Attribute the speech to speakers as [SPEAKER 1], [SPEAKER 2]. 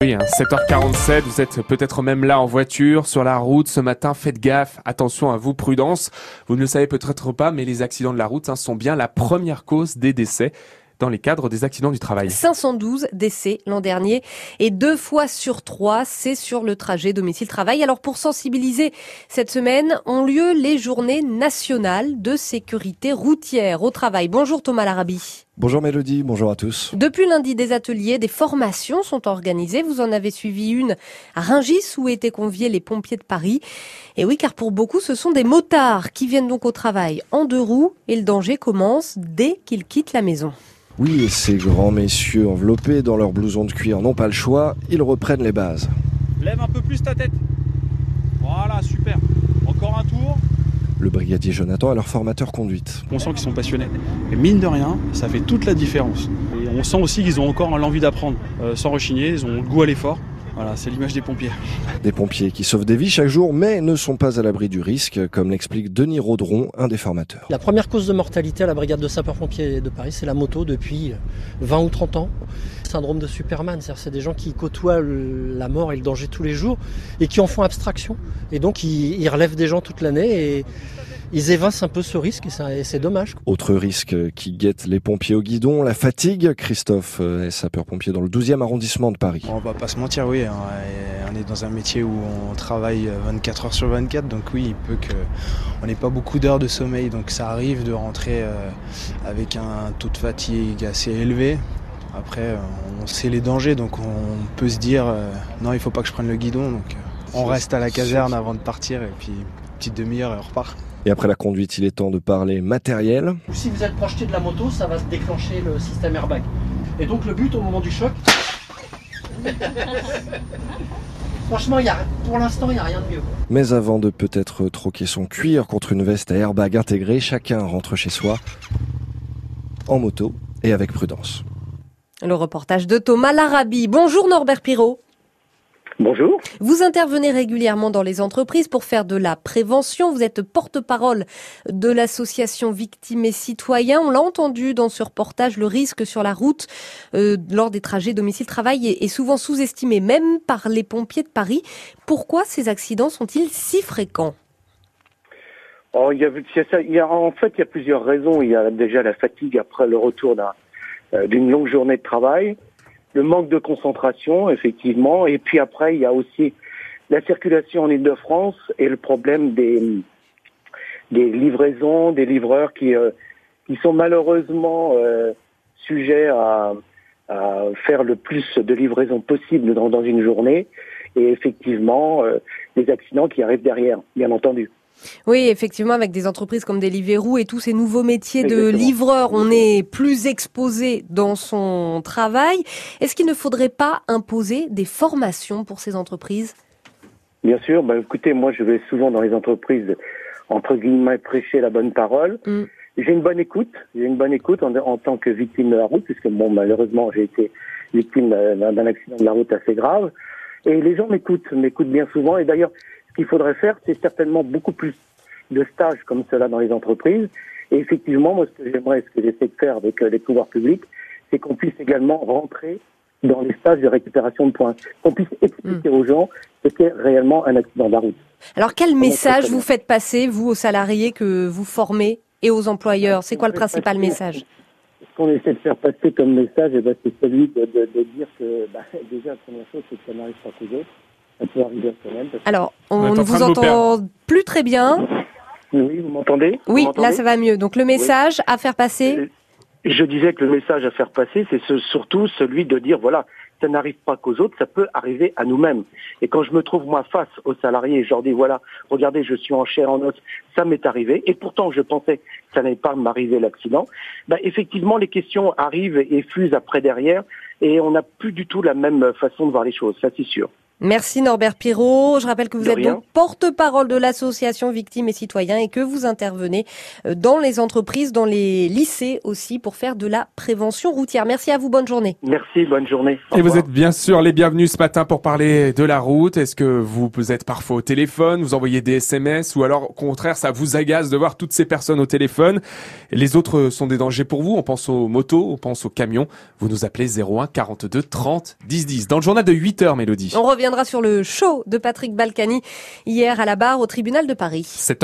[SPEAKER 1] Oui, 7h47, hein, vous êtes peut-être même là en voiture, sur la route ce matin, faites gaffe, attention à vous, prudence. Vous ne le savez peut-être pas, mais les accidents de la route hein, sont bien la première cause des décès dans les cadres des accidents du travail.
[SPEAKER 2] 512 décès l'an dernier et deux fois sur trois, c'est sur le trajet domicile-travail. Alors pour sensibiliser, cette semaine ont lieu les journées nationales de sécurité routière au travail. Bonjour Thomas Larabi.
[SPEAKER 3] Bonjour Mélodie, bonjour à tous.
[SPEAKER 2] Depuis lundi, des ateliers, des formations sont organisées. Vous en avez suivi une à Ringis où étaient conviés les pompiers de Paris. Et oui, car pour beaucoup, ce sont des motards qui viennent donc au travail en deux roues et le danger commence dès qu'ils quittent la maison.
[SPEAKER 3] Oui, et ces grands messieurs enveloppés dans leurs blousons de cuir n'ont pas le choix, ils reprennent les bases.
[SPEAKER 4] Lève un peu plus ta tête. Voilà, super. Encore un tour.
[SPEAKER 3] Le brigadier Jonathan est leur formateur conduite.
[SPEAKER 4] On sent qu'ils sont passionnés. Et mine de rien, ça fait toute la différence. Et on sent aussi qu'ils ont encore l'envie d'apprendre. Euh, sans rechigner, ils ont le goût à l'effort. Voilà, c'est l'image des pompiers.
[SPEAKER 3] Des pompiers qui sauvent des vies chaque jour, mais ne sont pas à l'abri du risque, comme l'explique Denis Rodron, un des formateurs.
[SPEAKER 5] La première cause de mortalité à la brigade de sapeurs-pompiers de Paris, c'est la moto depuis 20 ou 30 ans. Syndrome de Superman, c'est des gens qui côtoient la mort et le danger tous les jours et qui en font abstraction. Et donc ils, ils relèvent des gens toute l'année et ils évincent un peu ce risque et c'est dommage.
[SPEAKER 3] Autre risque qui guette les pompiers au guidon, la fatigue. Christophe euh, est sapeur-pompier dans le 12e arrondissement de Paris.
[SPEAKER 6] On va pas se mentir, oui. Hein, on est dans un métier où on travaille 24 heures sur 24, donc oui, il peut que on n'ait pas beaucoup d'heures de sommeil, donc ça arrive de rentrer euh, avec un taux de fatigue assez élevé. Après, euh, on sait les dangers, donc on peut se dire non, il faut pas que je prenne le guidon. Donc on reste à la caserne avant de partir et puis petite demi-heure et on repart.
[SPEAKER 3] Et après la conduite, il est temps de parler matériel.
[SPEAKER 5] Si vous êtes projeté de la moto, ça va se déclencher le système airbag. Et donc le but au moment du choc. Franchement, y a, pour l'instant, il n'y a rien de mieux.
[SPEAKER 3] Mais avant de peut-être troquer son cuir contre une veste à airbag intégrée, chacun rentre chez soi en moto et avec prudence.
[SPEAKER 2] Le reportage de Thomas Larabi. Bonjour Norbert Pirot.
[SPEAKER 7] Bonjour.
[SPEAKER 2] Vous intervenez régulièrement dans les entreprises pour faire de la prévention. Vous êtes porte-parole de l'association Victimes et Citoyens. On l'a entendu dans ce reportage, le risque sur la route euh, lors des trajets domicile-travail est, souvent sous-estimé, même par les pompiers de Paris. Pourquoi ces accidents sont-ils si fréquents?
[SPEAKER 7] Oh, il, y a, En fait, il y a plusieurs raisons. Il y a déjà la fatigue après le retour euh, d'une longue journée de travail le manque de concentration, effectivement. Et puis après, il y a aussi la circulation en Ile-de-France et le problème des, des livraisons, des livreurs qui, euh, qui sont malheureusement euh, sujets à, faire le plus de livraisons possible dans, dans une journée. Et effectivement, euh, des accidents qui arrivent derrière, bien entendu.
[SPEAKER 2] Oui, effectivement, avec des entreprises comme Deliveroo et tous ces nouveaux métiers de livreur, on est plus exposé dans son travail. Est-ce qu'il ne faudrait pas imposer des formations pour ces entreprises?
[SPEAKER 7] Bien sûr. Bah, écoutez, moi, je vais souvent dans les entreprises, entre guillemets, prêcher la bonne parole. Mm. J'ai une bonne écoute. J'ai une bonne écoute en, en, tant que victime de la route, puisque bon, malheureusement, j'ai été victime d'un accident de la route assez grave. Et les gens m'écoutent, m'écoutent bien souvent. Et d'ailleurs, qu'il faudrait faire, c'est certainement beaucoup plus de stages comme cela dans les entreprises. Et effectivement, moi, ce que j'aimerais, ce que j'essaie de faire avec euh, les pouvoirs publics, c'est qu'on puisse également rentrer dans les stages de récupération de points, qu'on puisse expliquer hmm. aux gens ce qu'est réellement un accident de la route.
[SPEAKER 2] Alors, quel message vous faites passer, vous, aux salariés que vous formez et aux employeurs? C'est quoi le principal message?
[SPEAKER 7] Ce qu'on essaie de faire passer comme message, eh ben, c'est celui de, dire que, bah, déjà, la première chose, c'est que ça n'arrive pas qu'aux autres.
[SPEAKER 2] Alors, on, ne vous entend plus très bien.
[SPEAKER 7] Oui, vous m'entendez
[SPEAKER 2] Oui, là ça va mieux. Donc le message à faire passer
[SPEAKER 7] Je disais que le message à faire passer, c'est surtout celui de dire, voilà, ça n'arrive pas qu'aux autres, ça peut arriver à nous-mêmes. Et quand je me trouve moi face aux salariés, je leur dis, voilà, regardez, je suis en chair en os, ça m'est arrivé, et pourtant je pensais que ça n'allait pas m'arriver l'accident, bah, effectivement les questions arrivent et fusent après derrière, et on n'a plus du tout la même façon de voir les choses, ça c'est sûr.
[SPEAKER 2] Merci Norbert Pirot. Je rappelle que vous êtes donc porte-parole de l'association Victimes et Citoyens et que vous intervenez euh, dans les entreprises, dans les lycées aussi pour faire de la prévention routière. Merci à vous, bonne journée.
[SPEAKER 7] Merci, bonne journée.
[SPEAKER 1] et vous êtes bien sûr les bienvenus ce matin pour parler de la route. Est-ce que vous êtes parfois au téléphone, vous envoyez des SMS ou alors au contraire ça vous agace de voir toutes ces personnes au téléphone? Les autres sont des dangers pour vous. On pense aux motos, on pense aux camions. Vous nous appelez 01 01 42 30 10 10. Dans le journal de 8 heures, Mélodie.
[SPEAKER 2] On reviendra sur le show de Patrick Balkany hier à la barre au tribunal de Paris.